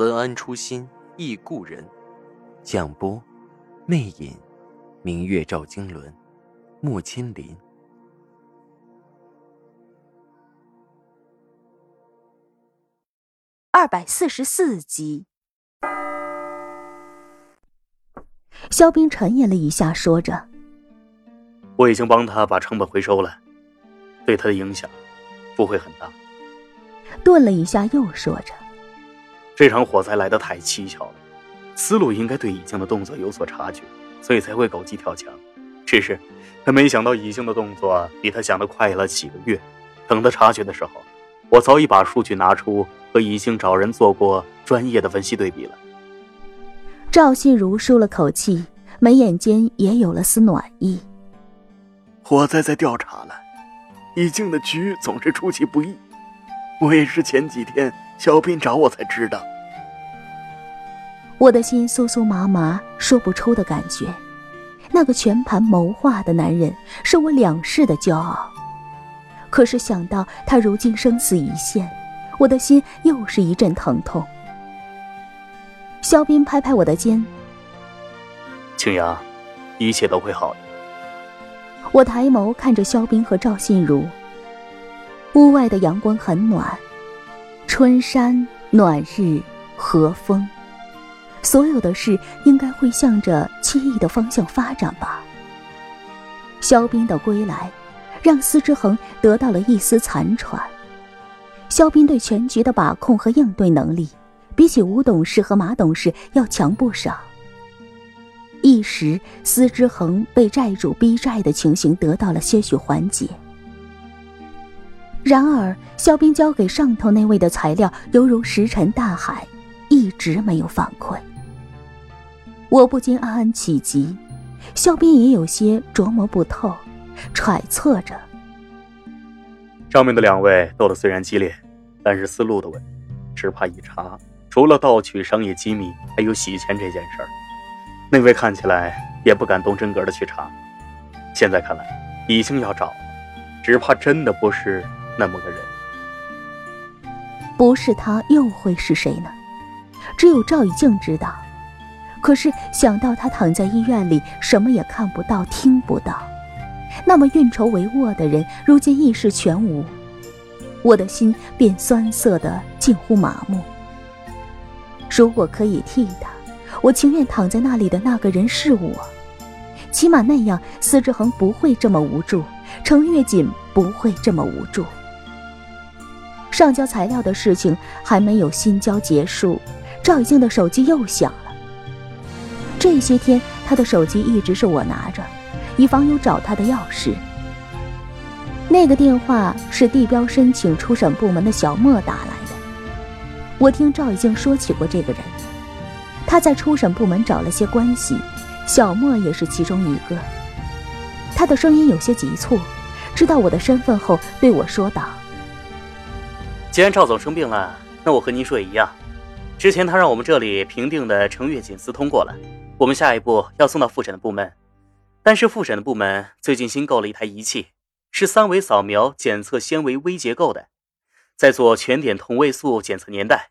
文安初心忆故人，蒋波，魅影，明月照经纶，木千林。二百四十四集，肖冰沉吟了一下，说着：“我已经帮他把成本回收了，对他的影响不会很大。”顿了一下，又说着。这场火灾来得太蹊跷了，思路应该对乙静的动作有所察觉，所以才会狗急跳墙。只是他没想到乙静的动作比他想的快了几个月。等他察觉的时候，我早已把数据拿出，和已静找人做过专业的分析对比了。赵信如舒了口气，眉眼间也有了丝暖意。火灾在调查了，乙静的局总是出其不意。我也是前几天小斌找我才知道。我的心酥酥麻麻，说不出的感觉。那个全盘谋划的男人是我两世的骄傲，可是想到他如今生死一线，我的心又是一阵疼痛。肖斌拍拍我的肩：“青阳，一切都会好的。”我抬眸看着肖斌和赵信如，屋外的阳光很暖，春山暖日和风。所有的事应该会向着惬意的方向发展吧。肖斌的归来，让司之恒得到了一丝残喘。肖斌对全局的把控和应对能力，比起吴董事和马董事要强不少。一时，司之恒被债主逼债的情形得到了些许缓解。然而，肖斌交给上头那位的材料犹如石沉大海，一直没有反馈。我不禁暗暗起急，肖斌也有些琢磨不透，揣测着。上面的两位斗得虽然激烈，但是思路的问题，只怕一查，除了盗取商业机密，还有洗钱这件事儿。那位看起来也不敢动真格的去查，现在看来，已经要找，只怕真的不是那么个人。不是他又会是谁呢？只有赵以静知道。可是想到他躺在医院里，什么也看不到、听不到，那么运筹帷幄的人如今意识全无，我的心便酸涩的近乎麻木。如果可以替他，我情愿躺在那里的那个人是我，起码那样，司之恒不会这么无助，程月锦不会这么无助。上交材料的事情还没有新交结束，赵以静的手机又响了。这些天，他的手机一直是我拿着，以防有找他的要事。那个电话是地标申请初审部门的小莫打来的。我听赵以静说起过这个人，他在初审部门找了些关系，小莫也是其中一个。他的声音有些急促，知道我的身份后，对我说道：“既然赵总生病了，那我和您说也一样。之前他让我们这里评定的程月锦司通过了。”我们下一步要送到复审的部门，但是复审的部门最近新购了一台仪器，是三维扫描检测纤维微结构的，在做全点同位素检测年代。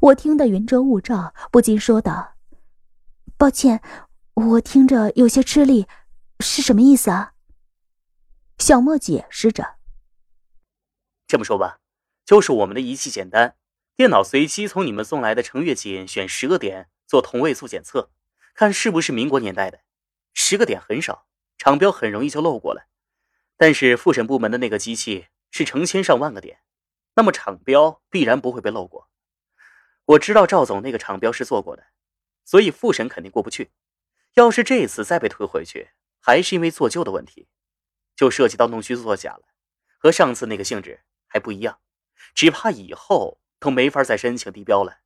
我听得云遮雾罩，不禁说道：“抱歉，我听着有些吃力，是什么意思啊？”小莫解释着：“这么说吧，就是我们的仪器简单，电脑随机从你们送来的程月锦选十个点。”做同位素检测，看是不是民国年代的。十个点很少，厂标很容易就漏过了。但是复审部门的那个机器是成千上万个点，那么厂标必然不会被漏过。我知道赵总那个厂标是做过的，所以复审肯定过不去。要是这次再被推回去，还是因为做旧的问题，就涉及到弄虚作假了，和上次那个性质还不一样。只怕以后都没法再申请地标了。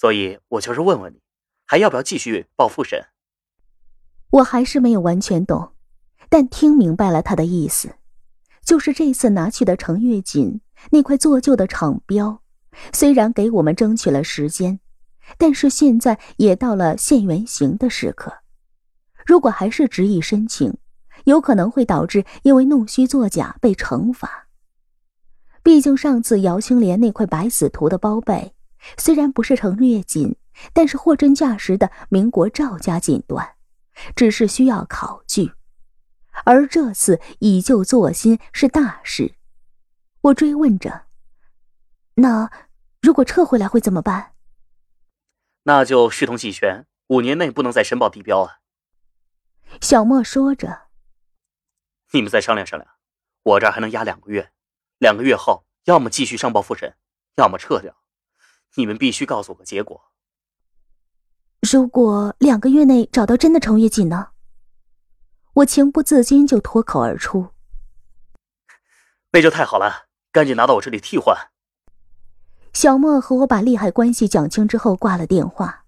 所以我就是问问你，还要不要继续报复审？我还是没有完全懂，但听明白了他的意思，就是这次拿去的程月锦那块做旧的厂标，虽然给我们争取了时间，但是现在也到了现原形的时刻。如果还是执意申请，有可能会导致因为弄虚作假被惩罚。毕竟上次姚青莲那块白死图的包被，虽然不是程月锦，但是货真价实的民国赵家锦缎。只是需要考据，而这次以旧作新是大事。我追问着：“那如果撤回来会怎么办？”那就视同弃权，五年内不能再申报地标啊。小莫说着：“你们再商量商量，我这儿还能压两个月，两个月后要么继续上报复审，要么撤掉。你们必须告诉我个结果。”如果两个月内找到真的程月锦呢？我情不自禁就脱口而出：“那就太好了，赶紧拿到我这里替换。”小莫和我把利害关系讲清之后挂了电话。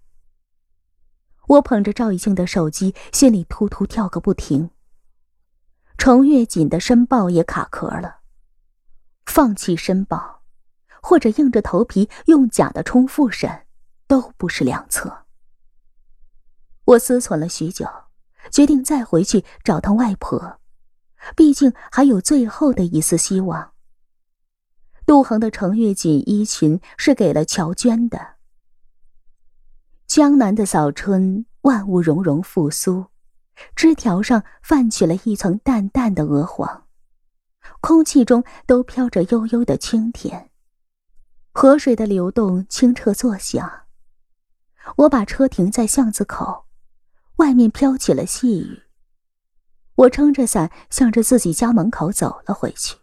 我捧着赵一静的手机，心里突突跳个不停。程月锦的申报也卡壳了，放弃申报，或者硬着头皮用假的冲复审，都不是良策。我思忖了许久，决定再回去找趟外婆，毕竟还有最后的一丝希望。杜恒的程月锦衣裙是给了乔娟的。江南的早春，万物融融复苏，枝条上泛起了一层淡淡的鹅黄，空气中都飘着悠悠的清甜，河水的流动清澈作响。我把车停在巷子口。外面飘起了细雨，我撑着伞向着自己家门口走了回去。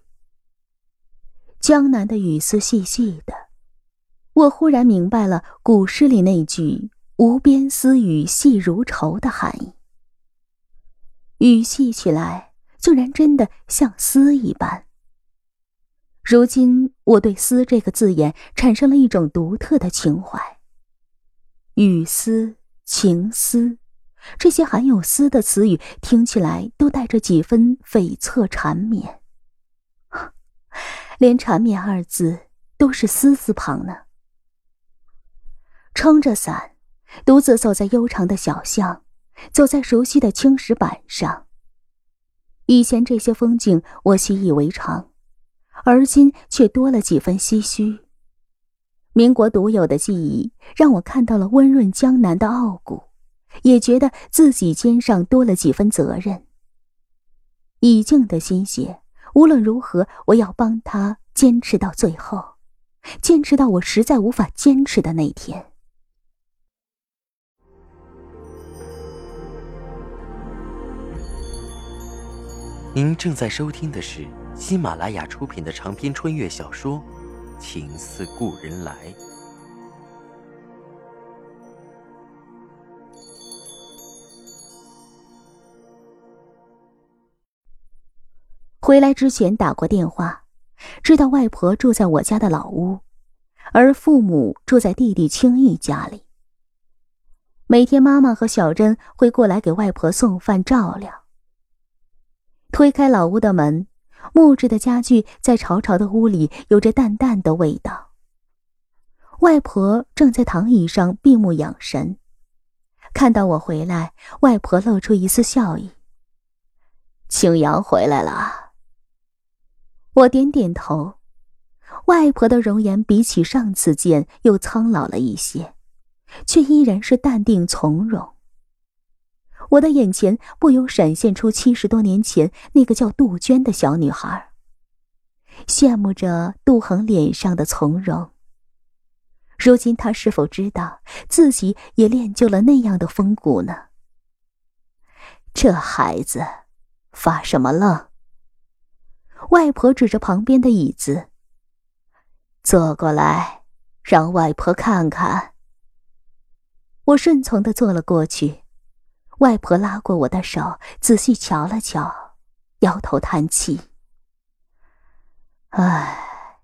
江南的雨丝细细的，我忽然明白了古诗里那句“无边丝雨细如愁”的含义。雨细起来，竟然真的像丝一般。如今我对“思”这个字眼产生了一种独特的情怀。雨丝、情丝。这些含有“思”的词语听起来都带着几分悱恻缠绵，连“缠绵”二字都是“丝”字旁呢。撑着伞，独自走在悠长的小巷，走在熟悉的青石板上。以前这些风景我习以为常，而今却多了几分唏嘘。民国独有的记忆让我看到了温润江南的傲骨。也觉得自己肩上多了几分责任。以静的心血，无论如何，我要帮他坚持到最后，坚持到我实在无法坚持的那天。您正在收听的是喜马拉雅出品的长篇穿越小说《情似故人来》。回来之前打过电话，知道外婆住在我家的老屋，而父母住在弟弟青义家里。每天妈妈和小珍会过来给外婆送饭照料。推开老屋的门，木质的家具在潮潮的屋里有着淡淡的味道。外婆正在躺椅上闭目养神，看到我回来，外婆露出一丝笑意：“青阳回来了。”我点点头，外婆的容颜比起上次见又苍老了一些，却依然是淡定从容。我的眼前不由闪现出七十多年前那个叫杜鹃的小女孩，羡慕着杜恒脸上的从容。如今她是否知道自己也练就了那样的风骨呢？这孩子发什么愣？外婆指着旁边的椅子：“坐过来，让外婆看看。”我顺从的坐了过去。外婆拉过我的手，仔细瞧了瞧，摇头叹气：“唉，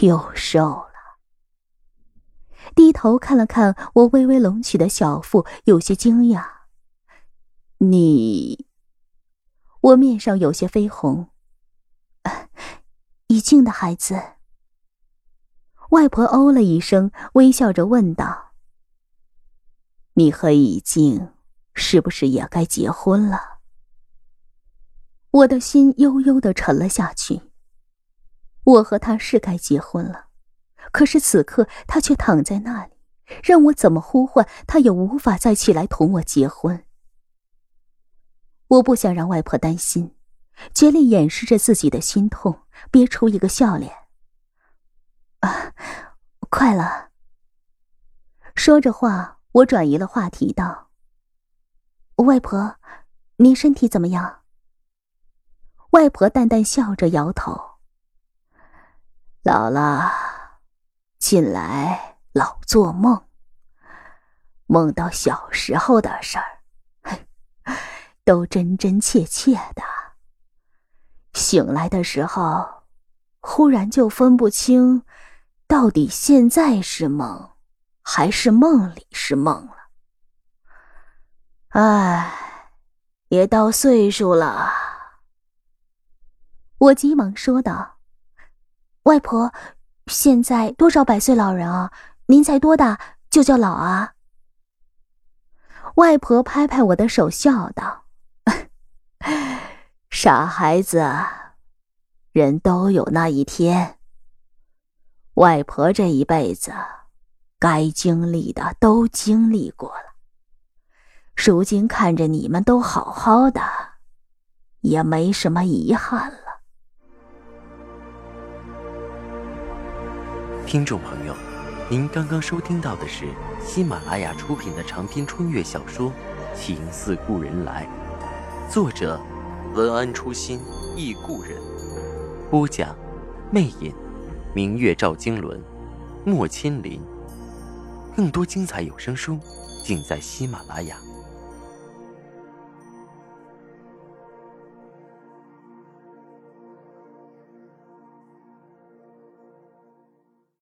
又瘦了，低头看了看我微微隆起的小腹，有些惊讶。你，我面上有些绯红。已静的孩子。外婆哦了一声，微笑着问道：“你和已静是不是也该结婚了？”我的心悠悠的沉了下去。我和他是该结婚了，可是此刻他却躺在那里，让我怎么呼唤他也无法再起来同我结婚。我不想让外婆担心，竭力掩饰着自己的心痛，憋出一个笑脸。啊，快了。说着话，我转移了话题，道：“外婆，您身体怎么样？”外婆淡淡笑着，摇头。老了，近来老做梦，梦到小时候的事儿，都真真切切的。醒来的时候，忽然就分不清，到底现在是梦，还是梦里是梦了。唉，也到岁数了。我急忙说道。外婆，现在多少百岁老人啊？您才多大就叫老啊？外婆拍拍我的手，笑道：“傻孩子，人都有那一天。外婆这一辈子，该经历的都经历过了。如今看着你们都好好的，也没什么遗憾了。”听众朋友，您刚刚收听到的是喜马拉雅出品的长篇穿越小说《情似故人来》，作者文安初心忆故人，播讲魅影，明月照经纶，莫千林。更多精彩有声书，尽在喜马拉雅。